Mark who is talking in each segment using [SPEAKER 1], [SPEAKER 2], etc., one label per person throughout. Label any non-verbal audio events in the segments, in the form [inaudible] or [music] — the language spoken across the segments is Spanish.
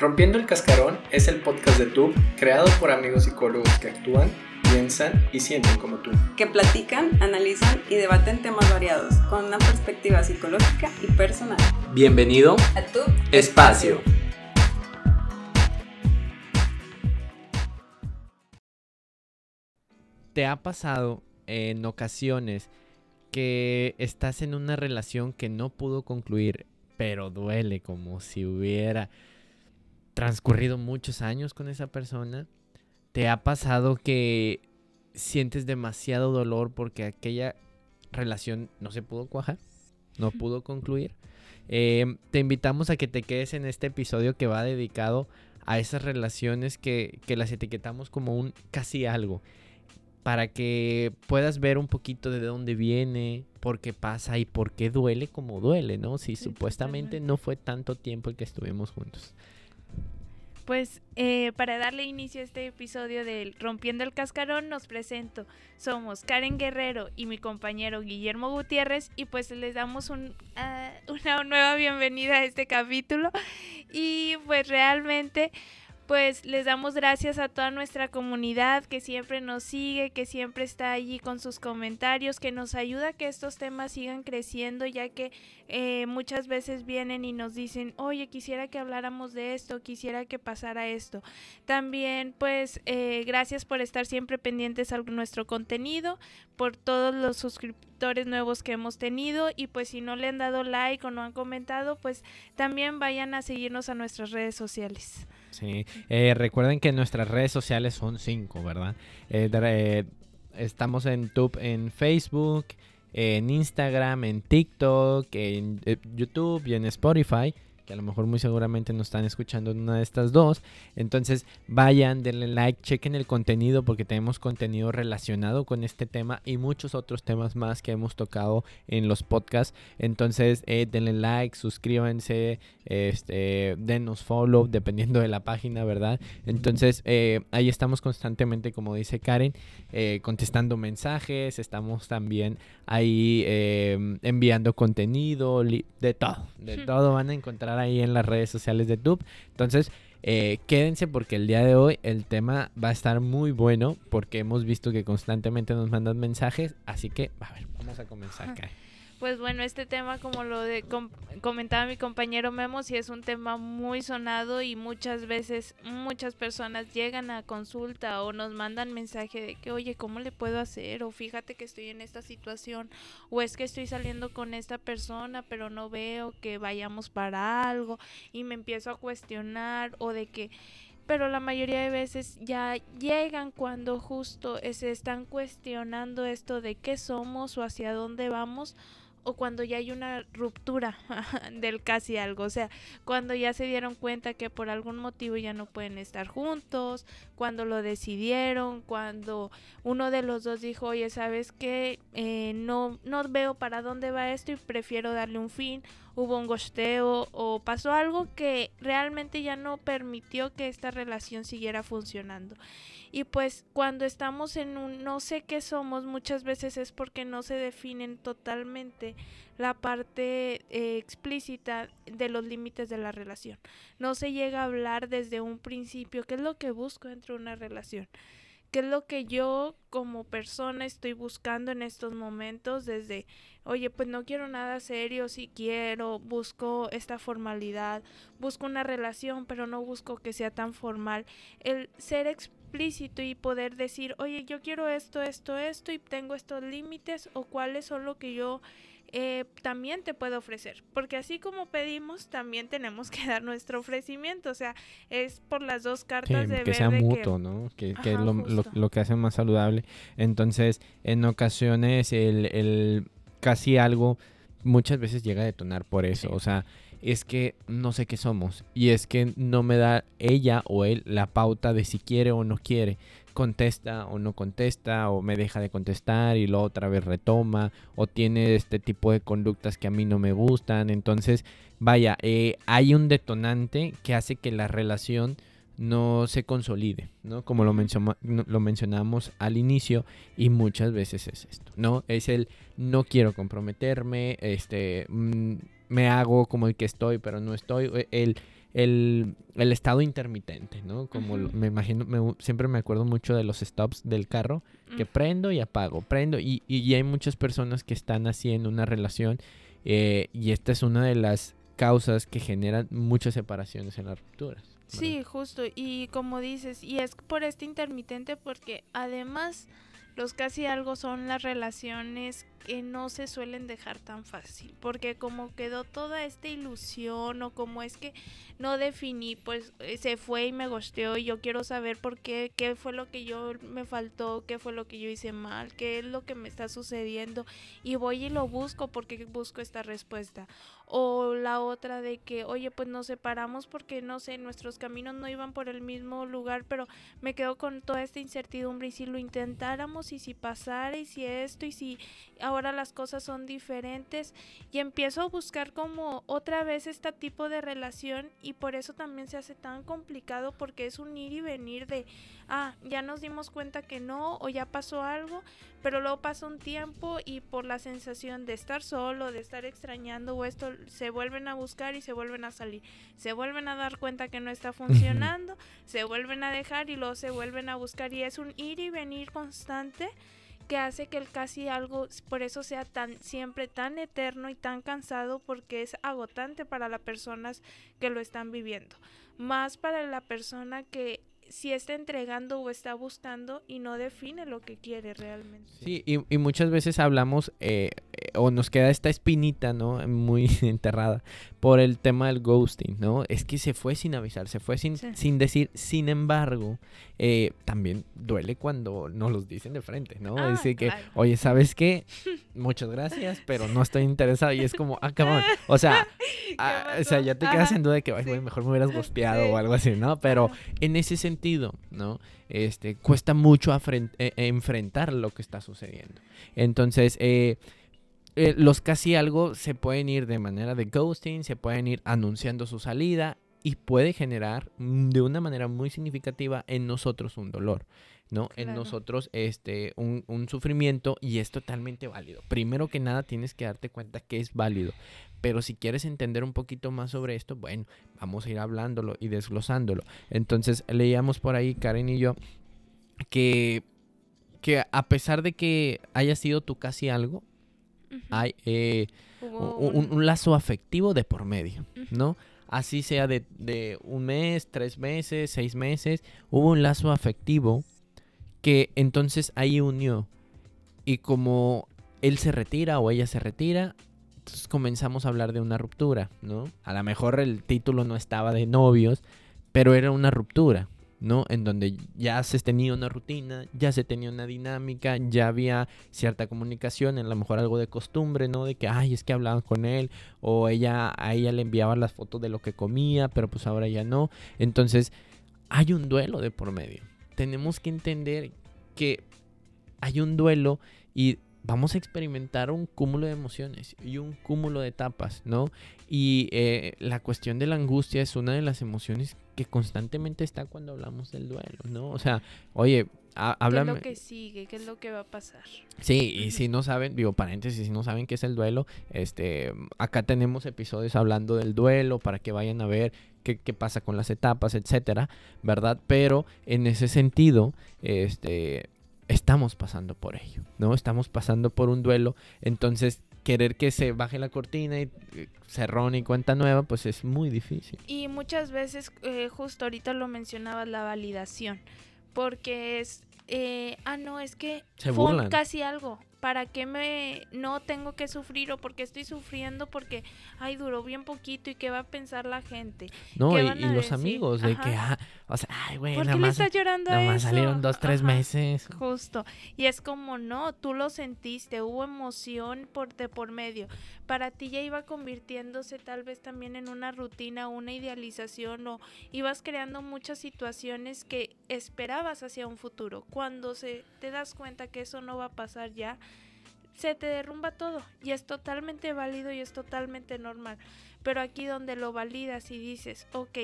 [SPEAKER 1] Rompiendo el Cascarón es el podcast de TUB creado por amigos psicólogos que actúan, piensan y sienten como tú.
[SPEAKER 2] Que platican, analizan y debaten temas variados con una perspectiva psicológica y personal.
[SPEAKER 1] Bienvenido
[SPEAKER 2] a tu
[SPEAKER 1] espacio.
[SPEAKER 3] ¿Te ha pasado en ocasiones que estás en una relación que no pudo concluir, pero duele como si hubiera transcurrido muchos años con esa persona? ¿Te ha pasado que sientes demasiado dolor porque aquella relación no se pudo cuajar? ¿No pudo concluir? Eh, te invitamos a que te quedes en este episodio que va dedicado a esas relaciones que, que las etiquetamos como un casi algo para que puedas ver un poquito de dónde viene, por qué pasa y por qué duele como duele, ¿no? Si supuestamente no fue tanto tiempo el que estuvimos juntos.
[SPEAKER 4] Pues eh, para darle inicio a este episodio del Rompiendo el Cascarón nos presento. Somos Karen Guerrero y mi compañero Guillermo Gutiérrez y pues les damos ah, [laughs] una nueva bienvenida a este capítulo y pues realmente pues les damos gracias a toda nuestra comunidad que siempre nos sigue, que siempre está allí con sus comentarios, que nos ayuda a que estos temas sigan creciendo, ya que eh, muchas veces vienen y nos dicen, oye, quisiera que habláramos de esto, quisiera que pasara esto. También, pues, eh, gracias por estar siempre pendientes a nuestro contenido, por todos los suscriptores nuevos que hemos tenido y pues si no le han dado like o no han comentado, pues también vayan a seguirnos a nuestras redes sociales.
[SPEAKER 3] Eh, recuerden que nuestras redes sociales son cinco, ¿verdad? Eh, estamos en YouTube, en Facebook, en Instagram, en TikTok, en eh, YouTube y en Spotify que a lo mejor muy seguramente nos están escuchando en una de estas dos. Entonces vayan, denle like, chequen el contenido porque tenemos contenido relacionado con este tema y muchos otros temas más que hemos tocado en los podcasts. Entonces eh, denle like, suscríbanse, este, denos follow dependiendo de la página, ¿verdad? Entonces eh, ahí estamos constantemente, como dice Karen, eh, contestando mensajes, estamos también ahí enviando contenido, de todo, de todo van a encontrar ahí en las redes sociales de YouTube. Entonces, eh, quédense porque el día de hoy el tema va a estar muy bueno porque hemos visto que constantemente nos mandan mensajes. Así que, a ver, vamos a comenzar. acá.
[SPEAKER 4] Pues bueno, este tema, como lo de, comentaba mi compañero Memo, sí es un tema muy sonado y muchas veces muchas personas llegan a consulta o nos mandan mensaje de que, oye, ¿cómo le puedo hacer? O fíjate que estoy en esta situación, o es que estoy saliendo con esta persona, pero no veo que vayamos para algo y me empiezo a cuestionar o de que pero la mayoría de veces ya llegan cuando justo se están cuestionando esto de qué somos o hacia dónde vamos o cuando ya hay una ruptura [laughs] del casi algo, o sea, cuando ya se dieron cuenta que por algún motivo ya no pueden estar juntos, cuando lo decidieron, cuando uno de los dos dijo, oye, ¿sabes qué? Eh, no, no veo para dónde va esto y prefiero darle un fin, hubo un gosteo o pasó algo que realmente ya no permitió que esta relación siguiera funcionando. Y pues cuando estamos en un no sé qué somos, muchas veces es porque no se definen totalmente la parte eh, explícita de los límites de la relación. No se llega a hablar desde un principio qué es lo que busco dentro una relación. ¿Qué es lo que yo como persona estoy buscando en estos momentos? Desde, oye, pues no quiero nada serio, si quiero, busco esta formalidad, busco una relación, pero no busco que sea tan formal. El ser explícito y poder decir, oye, yo quiero esto, esto, esto y tengo estos límites o cuáles son lo que yo eh, también te puedo ofrecer. Porque así como pedimos, también tenemos que dar nuestro ofrecimiento. O sea, es por las dos cartas de
[SPEAKER 3] que sea mutuo, ¿no? Que, que es lo, lo, que hace más saludable. Entonces, en ocasiones, el, el casi algo muchas veces llega a detonar por eso. O sea, es que no sé qué somos y es que no me da ella o él la pauta de si quiere o no quiere. Contesta o no contesta o me deja de contestar y luego otra vez retoma o tiene este tipo de conductas que a mí no me gustan. Entonces, vaya, eh, hay un detonante que hace que la relación no se consolide, ¿no? Como lo, lo mencionamos al inicio y muchas veces es esto, ¿no? Es el no quiero comprometerme, este... Mm, me hago como el que estoy, pero no estoy. El, el, el estado intermitente, ¿no? Como me imagino, me- siempre me acuerdo mucho de los stops del carro, que prendo y apago, prendo, y, y, y hay muchas personas que están así en una relación, eh, y esta es una de las causas que generan muchas separaciones en las rupturas. ¿verdad?
[SPEAKER 4] Sí, justo. Y como dices, y es por este intermitente porque además los casi algo son las relaciones que no se suelen dejar tan fácil. Porque como quedó toda esta ilusión o como es que no definí, pues eh, se fue y me gosteó y yo quiero saber por qué, qué fue lo que yo me faltó, qué fue lo que yo hice mal, qué es lo que me está sucediendo y voy y lo busco porque busco esta respuesta. O la otra de que, oye, pues nos separamos porque, no sé, nuestros caminos no iban por el mismo lugar, pero me quedo con toda esta incertidumbre y si lo intentáramos y si pasara y si esto y si ahora las cosas son diferentes y empiezo a buscar como otra vez este tipo de relación y por eso también se hace tan complicado porque es un ir y venir de, ah, ya nos dimos cuenta que no o ya pasó algo, pero luego pasa un tiempo y por la sensación de estar solo, de estar extrañando o esto, se vuelven a buscar y se vuelven a salir. Se vuelven a dar cuenta que no está funcionando, se vuelven a dejar y luego se vuelven a buscar y es un ir y venir constante que hace que el casi algo por eso sea tan siempre tan eterno y tan cansado porque es agotante para las personas que lo están viviendo, más para la persona que si está entregando o está buscando y no define lo que quiere realmente.
[SPEAKER 3] Sí, y, y muchas veces hablamos eh, o nos queda esta espinita, ¿no? Muy [laughs] enterrada por el tema del ghosting, ¿no? Es que se fue sin avisar, se fue sin,
[SPEAKER 4] Sí.
[SPEAKER 3] sin decir, sin embargo, eh, también duele cuando nos los dicen de frente, ¿no?
[SPEAKER 4] Ah,
[SPEAKER 3] Dice que,
[SPEAKER 4] claro.
[SPEAKER 3] oye, ¿sabes qué? [laughs] Muchas gracias, pero no estoy interesado. Y es como, ah, cabrón. [laughs] O sea, ah, o sea, ya te quedas
[SPEAKER 4] Ajá,
[SPEAKER 3] en duda de que, ay, güey, mejor me hubieras gosteado
[SPEAKER 4] Sí.
[SPEAKER 3] o algo así, ¿no? Pero en ese sentido, ¿no? Este, cuesta mucho afren- eh, enfrentar lo que está sucediendo. Entonces, eh, eh, los casi algo se pueden ir de manera de ghosting, se pueden ir anunciando su salida y puede generar de una manera muy significativa en nosotros un dolor, ¿no? En nosotros este, un, un sufrimiento y es totalmente válido. Primero que nada tienes que darte cuenta que es válido, pero si quieres entender un poquito más sobre esto, bueno, vamos a ir hablándolo y desglosándolo. Entonces leíamos por ahí, Karen y yo, que, que a pesar de que haya sido tú casi algo, Hay eh,
[SPEAKER 4] Hubo
[SPEAKER 3] un, un- un lazo afectivo de por medio, ¿no? Así sea de, de un mes, tres meses, seis meses, hubo un lazo afectivo que entonces ahí unió. Y como él se retira o ella se retira, entonces comenzamos a hablar de una ruptura, ¿no? A lo mejor el título no estaba de novios, pero era una ruptura, ¿no? En donde ya se tenía una rutina, ya se tenía una dinámica, ya había cierta comunicación, a lo mejor algo de costumbre, ¿no? De que, ay, es que hablaban con él, o ella, a ella le enviaban las fotos de lo que comía, pero pues ahora ya no. Entonces, hay un duelo de por medio. Tenemos que entender que hay un duelo y vamos a experimentar un cúmulo de emociones y un cúmulo de etapas, ¿no? Y eh, la cuestión de la angustia es una de las emociones que constantemente está cuando hablamos del duelo, ¿no? O sea, oye, ha-
[SPEAKER 4] ¿Qué es
[SPEAKER 3] háblame.
[SPEAKER 4] lo que sigue? ¿Qué es lo que va a pasar?
[SPEAKER 3] Sí, y si no saben, digo paréntesis, si no saben qué es el duelo, este, acá tenemos episodios hablando del duelo para que vayan a ver qué, qué pasa con las etapas, etcétera, ¿verdad? Pero en ese sentido, este, estamos pasando por ello, ¿no? Estamos pasando por un duelo, entonces querer que se baje la cortina y eh, cerrón y cuenta nueva, pues es muy difícil.
[SPEAKER 4] Y muchas veces, eh, justo ahorita lo mencionabas, la validación. Porque es, eh, ah, no, es que
[SPEAKER 3] Se
[SPEAKER 4] fue
[SPEAKER 3] burlan.
[SPEAKER 4] casi algo. ¿Para qué me no tengo que sufrir o porque estoy sufriendo porque, ay, duró bien poquito y qué va a pensar la gente?
[SPEAKER 3] No,
[SPEAKER 4] ¿Qué
[SPEAKER 3] y, y
[SPEAKER 4] a
[SPEAKER 3] los amigos, de que, ah, o sea, ay, güey,
[SPEAKER 4] ¿Por
[SPEAKER 3] nada
[SPEAKER 4] qué le
[SPEAKER 3] más,
[SPEAKER 4] estás llorando a
[SPEAKER 3] nada más
[SPEAKER 4] eso?
[SPEAKER 3] salieron dos, tres
[SPEAKER 4] Ajá.
[SPEAKER 3] meses.
[SPEAKER 4] Justo. Y es como, no, tú lo sentiste, hubo emoción por, de por medio. Para ti ya iba convirtiéndose tal vez también en una rutina, una idealización o ibas creando muchas situaciones que esperabas hacia un futuro. Cuando se te das cuenta que eso no va a pasar ya, se te derrumba todo y es totalmente válido y es totalmente normal. Pero aquí donde lo validas y dices, ok,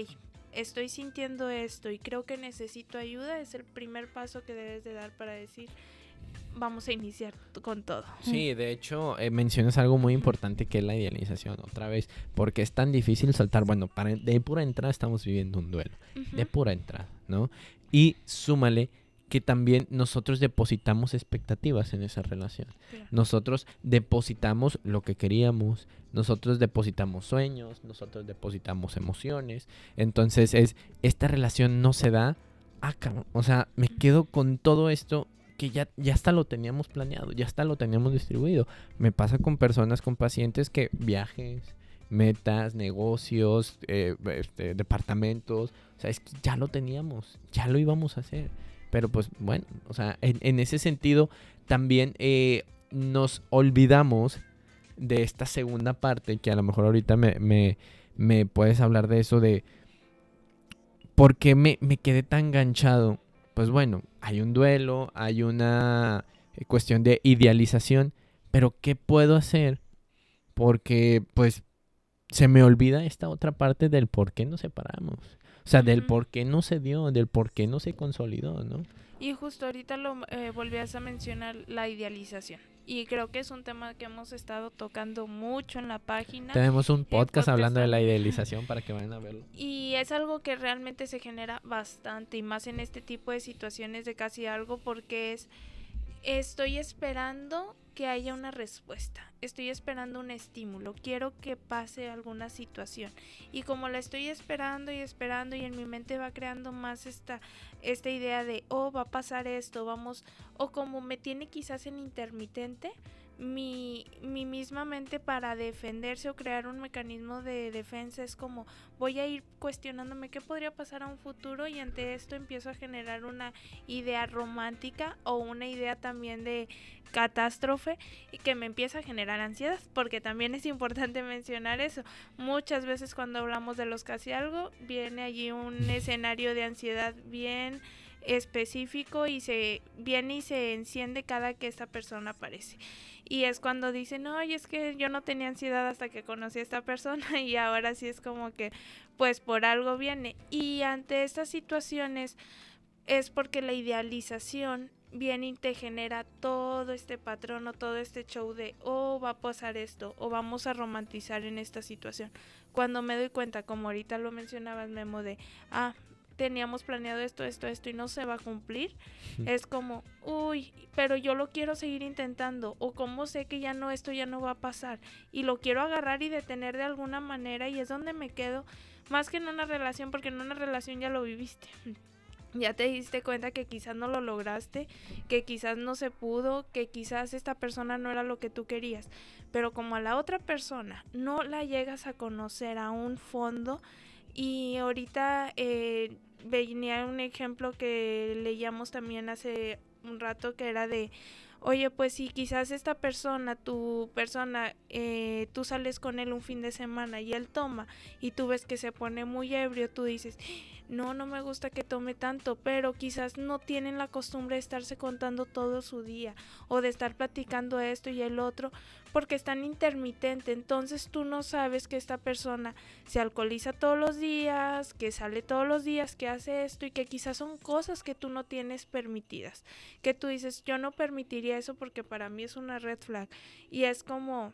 [SPEAKER 4] estoy sintiendo esto y creo que necesito ayuda, es el primer paso que debes de dar para decir, vamos a iniciar con todo.
[SPEAKER 3] Sí, de hecho, eh, mencionas algo muy importante que es la idealización, otra vez, porque es tan difícil soltar, bueno, para, de pura entrada estamos viviendo un duelo, de pura entrada, ¿no? Y súmale que también nosotros depositamos expectativas en esa relación.
[SPEAKER 4] Claro.
[SPEAKER 3] Nosotros depositamos lo que queríamos, nosotros depositamos sueños, nosotros depositamos emociones. Entonces es, esta relación no se da, ah, cabrón, o sea, me quedo con todo esto que ya, ya hasta lo teníamos planeado, ya hasta lo teníamos distribuido. Me pasa con personas, con pacientes que viajes, metas, negocios, eh, este, departamentos, o sea, es que ya lo teníamos, ya lo íbamos a hacer. Pero pues bueno, o sea, en, ese sentido también eh, nos olvidamos de esta segunda parte, que a lo mejor ahorita me, me, me puedes hablar de eso, de por qué me, me quedé tan enganchado. Pues bueno, hay un duelo, hay una eh, cuestión de idealización, pero ¿qué puedo hacer? Porque pues se me olvida esta otra parte del por qué nos separamos. O sea, del
[SPEAKER 4] Ujú.
[SPEAKER 3] por qué no se dio, del por qué no se consolidó, ¿no?
[SPEAKER 4] Y justo ahorita lo eh, volvías a mencionar la idealización. Y creo que es un tema que hemos estado tocando mucho en la página.
[SPEAKER 3] Tenemos un podcast
[SPEAKER 4] podcast
[SPEAKER 3] hablando de la idealización para que vayan a verlo.
[SPEAKER 4] Y es algo que realmente se genera bastante y más en este tipo de situaciones de casi algo porque es estoy esperando que haya una respuesta, estoy esperando un estímulo, quiero que pase alguna situación. Y como la estoy esperando y esperando y en mi mente va creando más esta esta idea de oh va a pasar esto, vamos o como me tiene quizás en intermitente mi, mi misma mente para defenderse o crear un mecanismo de defensa es como voy a ir cuestionándome qué podría pasar a un futuro y ante esto empiezo a generar una idea romántica o una idea también de catástrofe y que me empieza a generar ansiedad porque también es importante mencionar eso. Muchas veces cuando hablamos de los casi algo viene allí un escenario de ansiedad bien específico y se viene y se enciende cada que esta persona aparece. Y es cuando dicen, no, y es que yo no tenía ansiedad hasta que conocí a esta persona [laughs] y ahora sí es como que pues por algo viene. Y ante estas situaciones es porque la idealización viene y te genera todo este patrón o todo este show de, oh, va a pasar esto o vamos a romantizar en esta situación. Cuando me doy cuenta, como ahorita lo mencionabas, Memo, de, ah, teníamos planeado esto, esto, esto y no se va a cumplir, es como, uy, pero yo lo quiero seguir intentando o como sé que ya no, esto ya no va a pasar y lo quiero agarrar y detener de alguna manera y es donde me quedo más que en una relación porque en una relación ya lo viviste. Ya te diste cuenta que quizás no lo lograste, que quizás no se pudo, que quizás esta persona no era lo que tú querías. Pero como a la otra persona no la llegas a conocer a un fondo, y ahorita eh, venía un ejemplo que leíamos también hace un rato que era de, oye, pues si quizás esta persona, tu persona, eh, tú sales con él un fin de semana y él toma y tú ves que se pone muy ebrio, tú dices, no, no me gusta que tome tanto, pero quizás no tienen la costumbre de estarse contando todo su día o de estar platicando esto y el otro porque es tan intermitente, entonces tú no sabes que esta persona se alcoholiza todos los días, que sale todos los días, que hace esto y que quizás son cosas que tú no tienes permitidas, que tú dices, yo no permitiría eso porque para mí es una red flag y es como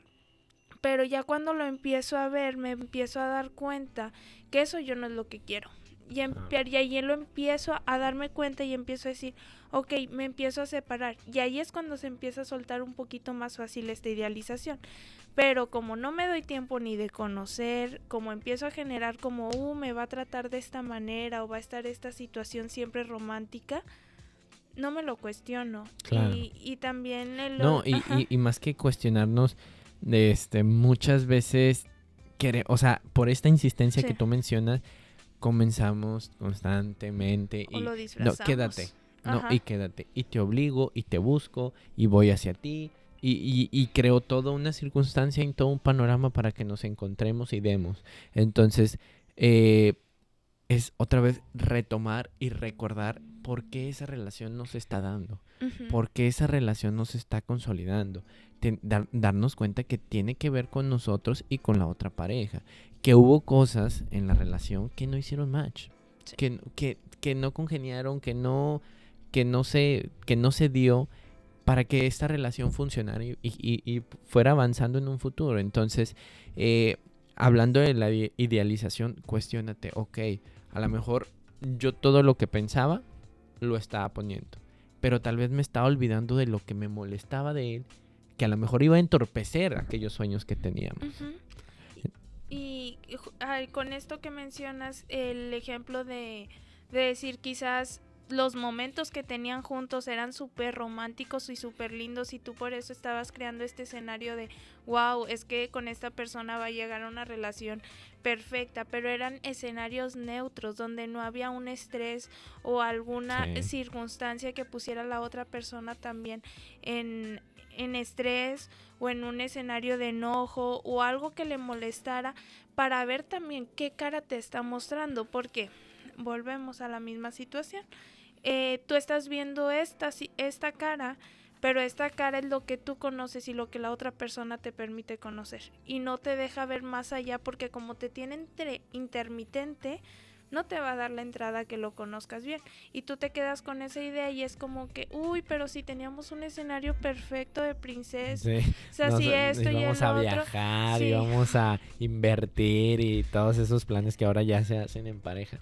[SPEAKER 4] pero ya cuando lo empiezo a ver, me empiezo a dar cuenta que eso yo no es lo que quiero. Y, em-
[SPEAKER 3] Ah.
[SPEAKER 4] y ahí lo empiezo a darme cuenta y empiezo a decir, ok, me empiezo a separar. Y ahí es cuando se empieza a soltar un poquito más fácil esta idealización. Pero como no me doy tiempo ni de conocer, como empiezo a generar como, uh, me va a tratar de esta manera o va a estar esta situación siempre romántica, no me lo cuestiono.
[SPEAKER 3] Claro.
[SPEAKER 4] Y, y también el...
[SPEAKER 3] No, y,
[SPEAKER 4] Ajá.
[SPEAKER 3] y- y más que cuestionarnos, de este, muchas veces, quere- o sea, por esta insistencia que tú mencionas, comenzamos constantemente
[SPEAKER 4] o
[SPEAKER 3] y
[SPEAKER 4] lo
[SPEAKER 3] no, quédate, no, y quédate, y te obligo, y te busco, y voy hacia ti, y, y, y creo toda una circunstancia y todo un panorama para que nos encontremos y demos. Entonces, eh, es otra vez retomar y recordar por qué esa relación nos está dando
[SPEAKER 4] Ujú.
[SPEAKER 3] por qué esa relación nos está consolidando. Ten- dar- darnos cuenta que tiene que ver con nosotros y con la otra pareja. Que hubo cosas en la relación que no hicieron match.
[SPEAKER 4] Sí.
[SPEAKER 3] Que, que, que no congeniaron, que no, que no se, que no se dio. para que esta relación funcionara y, y- y fuera avanzando en un futuro. Entonces, eh, hablando de la ide- idealización, cuestiónate, ok, a lo mejor yo todo lo que pensaba lo estaba poniendo, pero tal vez me estaba olvidando de lo que me molestaba de él, que a lo mejor iba a entorpecer aquellos sueños que teníamos.
[SPEAKER 4] Y ay, con esto que mencionas, el ejemplo de, de decir quizás los momentos que tenían juntos eran súper románticos y súper lindos y tú por eso estabas creando este escenario de, wow, es que con esta persona va a llegar a una relación perfecta, pero eran escenarios neutros donde no había un estrés o alguna
[SPEAKER 3] Sí.
[SPEAKER 4] circunstancia que pusiera a la otra persona también en, en estrés o en un escenario de enojo o algo que le molestara para ver también qué cara te está mostrando, porque volvemos a la misma situación. Eh, tú estás viendo esta, esta cara, pero esta cara es lo que tú conoces y lo que la otra persona te permite conocer. Y no te deja ver más allá porque como te tiene entre intermitente, no te va a dar la entrada que lo conozcas bien. Y tú te quedas con esa idea y es como que, uy, pero si teníamos un escenario perfecto de princesa,
[SPEAKER 3] Sí.
[SPEAKER 4] o sea,
[SPEAKER 3] Nos-
[SPEAKER 4] si esto y el
[SPEAKER 3] íbamos a
[SPEAKER 4] otro.
[SPEAKER 3] viajar,
[SPEAKER 4] Sí.
[SPEAKER 3] íbamos a invertir y todos esos planes que ahora ya se hacen en pareja.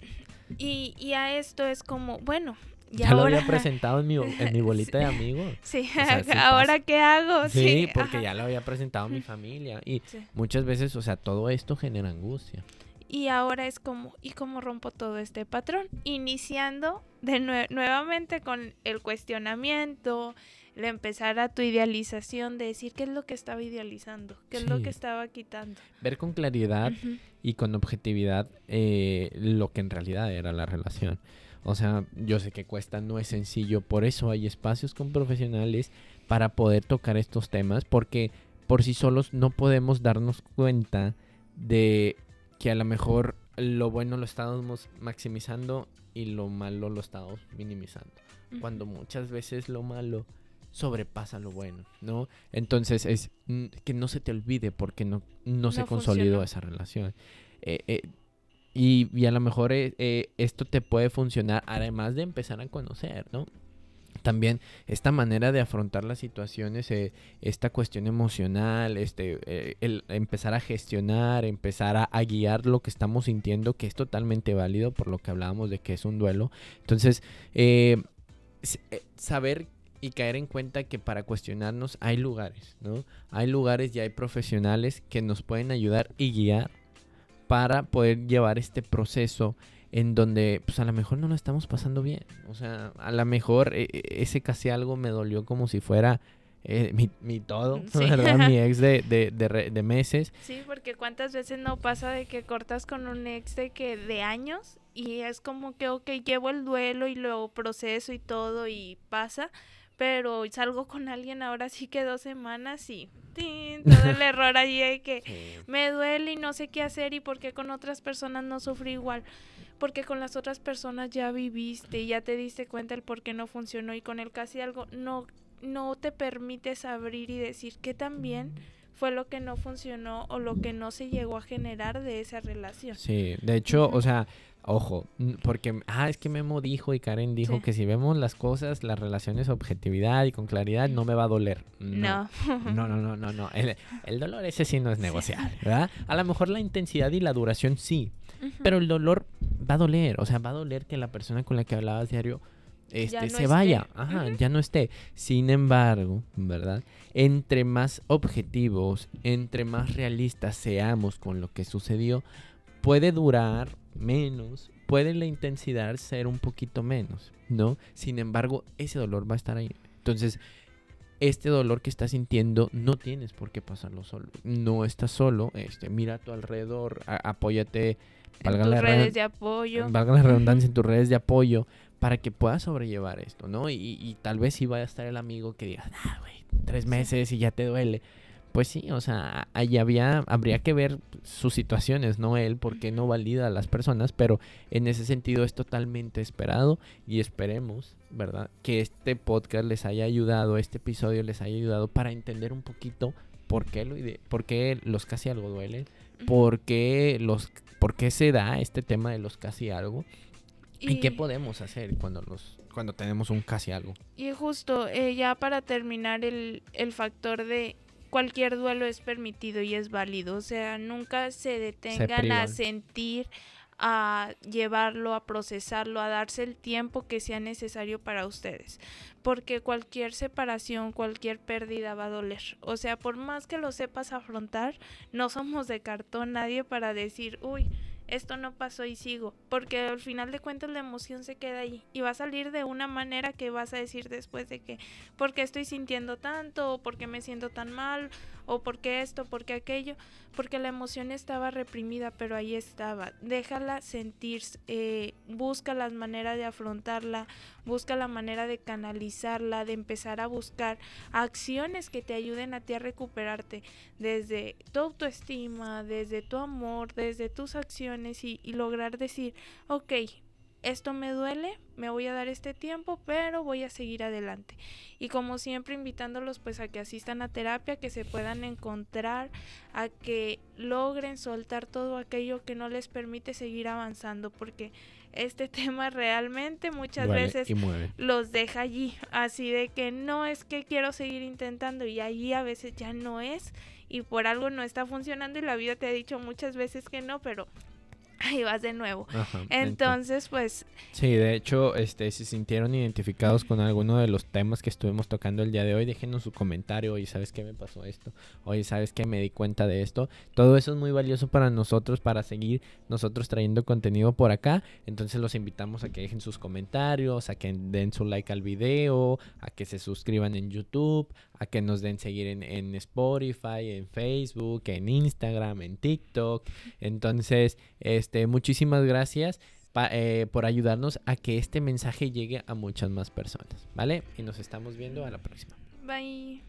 [SPEAKER 4] Y, y a esto es como, bueno, y
[SPEAKER 3] Ya lo había presentado en mi, en mi [laughs] bolita de amigos.
[SPEAKER 4] Sí,
[SPEAKER 3] sea, sí [laughs]
[SPEAKER 4] ahora
[SPEAKER 3] pasa.
[SPEAKER 4] qué hago,
[SPEAKER 3] Sí,
[SPEAKER 4] sí,
[SPEAKER 3] porque
[SPEAKER 4] ajá.
[SPEAKER 3] ya lo había presentado a mi familia. Y muchas veces, o sea, todo esto genera angustia.
[SPEAKER 4] Y ahora es como, ¿y cómo rompo todo este patrón? Iniciando de nue- nuevamente con el cuestionamiento, el empezar a tu idealización de decir qué es lo que estaba idealizando, qué es lo que estaba quitando.
[SPEAKER 3] Ver con claridad y con objetividad eh, lo que en realidad era la relación. O sea, yo sé que cuesta, no es sencillo, por eso hay espacios con profesionales para poder tocar estos temas, porque por sí solos no podemos darnos cuenta de que a lo mejor lo bueno lo estábamos maximizando y lo malo lo estábamos minimizando cuando muchas veces lo malo sobrepasa lo bueno, ¿no? Entonces es que no se te olvide porque no, no, se consolidó
[SPEAKER 4] funcionó.
[SPEAKER 3] esa relación. Eh, eh, y, y a lo mejor eh, esto te puede funcionar además de empezar a conocer, ¿no? También esta manera de afrontar las situaciones, eh, esta cuestión emocional, este, eh, empezar a gestionar, empezar a, guiar lo que estamos sintiendo, que es totalmente válido por lo que hablábamos de que es un duelo. Entonces, eh, saber y caer en cuenta que para cuestionarnos hay lugares, ¿no? Hay lugares y hay profesionales que nos pueden ayudar y guiar para poder llevar este proceso en donde pues a lo mejor no lo estamos pasando bien. O sea, a lo mejor eh, eh, ese casi algo me dolió como si fuera eh, mi, mi todo, [laughs]
[SPEAKER 4] Sí.
[SPEAKER 3] ¿verdad? Mi ex de, de, de de meses.
[SPEAKER 4] Sí, porque cuántas veces no pasa de que cortas con un ex de que de años y es como que, ok, llevo el duelo y lo proceso y todo y pasa, pero salgo con alguien ahora sí que dos semanas y ¡tin! todo el [laughs] error allí de que me duele y no sé qué hacer y por qué con otras personas no sufrí igual. Porque con las otras personas ya viviste y ya te diste cuenta el por qué no funcionó y con el casi algo no, no te permites abrir y decir que también fue lo que no funcionó o lo que no se llegó a generar de esa relación.
[SPEAKER 3] Sí, de hecho, o sea, ojo, porque, ah, es que Memo dijo y Karen dijo
[SPEAKER 4] Sí.
[SPEAKER 3] que si vemos las cosas, las relaciones objetividad y con claridad, no me va a doler. No.
[SPEAKER 4] No.
[SPEAKER 3] No, no, no, no, no. El, el dolor ese sí no es negociable, ¿verdad? A lo mejor la intensidad y la duración sí, pero el dolor va a doler. O sea, va a doler que la persona con la que hablabas diario este,
[SPEAKER 4] no
[SPEAKER 3] se
[SPEAKER 4] esté.
[SPEAKER 3] vaya. Ajá, ya no esté. Sin embargo, ¿verdad? Entre más objetivos, entre más realistas seamos con lo que sucedió, puede durar menos, puede la intensidad ser un poquito menos, ¿no? Sin embargo, ese dolor va a estar ahí. Entonces, este dolor que estás sintiendo no tienes por qué pasarlo solo. No estás solo, este, mira a tu alrededor, a- apóyate,
[SPEAKER 4] en tus redes
[SPEAKER 3] red-
[SPEAKER 4] de apoyo.
[SPEAKER 3] valga la redundancia en tus redes de apoyo para que puedas sobrellevar esto, ¿no? Y, y tal vez sí vaya a estar el amigo que diga, ah, güey, tres meses y ya te duele. Pues sí, o sea, ahí había, habría que ver sus situaciones, no él, porque no valida a las personas, pero en ese sentido es totalmente esperado y esperemos, ¿verdad? Que este podcast les haya ayudado, este episodio les haya ayudado para entender un poquito por qué, lo ide- por qué los casi algo duelen, por qué, los, por qué se da este tema de los casi algo ¿Y, qué podemos hacer cuando los cuando tenemos un casi algo?
[SPEAKER 4] Y justo, eh, ya para terminar el, el factor de cualquier duelo es permitido y es válido. O sea, nunca se detengan a sentir, a llevarlo, a procesarlo, a darse el tiempo que sea necesario para ustedes. Porque cualquier separación, cualquier pérdida va a doler. O sea, por más que lo sepas afrontar, no somos de cartón nadie para decir, uy, esto no pasó y sigo, porque al final de cuentas la emoción se queda ahí y va a salir de una manera que vas a decir después de que, porque estoy sintiendo tanto, o porque me siento tan mal, o porque esto, porque aquello, porque la emoción estaba reprimida, pero ahí estaba. Déjala sentir, eh, busca las maneras de afrontarla, busca la manera de canalizarla, de empezar a buscar acciones que te ayuden a ti a recuperarte desde tu autoestima, desde tu amor, desde tus acciones y, y lograr decir, ok, esto me duele, me voy a dar este tiempo, pero voy a seguir adelante. Y como siempre invitándolos pues a que asistan a terapia, que se puedan encontrar, a que logren soltar todo aquello que no les permite seguir avanzando, porque este [laughs] tema realmente muchas veces los deja allí, así de que no es que quiero seguir intentando y allí a veces ya no es y por algo no está funcionando y la vida te ha dicho muchas veces que no, pero [laughs] ahí vas de nuevo. entonces, pues...
[SPEAKER 3] Sí, de hecho, este, si sintieron identificados con alguno de los temas que estuvimos tocando el día de hoy, déjenos su comentario. Oye, ¿sabes qué me pasó esto? Oye, ¿sabes qué me di cuenta de esto? Todo eso es muy valioso para nosotros, para seguir nosotros trayendo contenido por acá. Entonces los invitamos a que dejen sus comentarios, a que den su like al video, a que se suscriban en YouTube, a que nos den seguir en, en Spotify, en Facebook, en Instagram, en TikTok. Entonces, este, muchísimas gracias. Eh, por ayudarnos a que este mensaje llegue a muchas más personas, ¿vale? Y nos estamos viendo a la próxima.
[SPEAKER 4] Bye.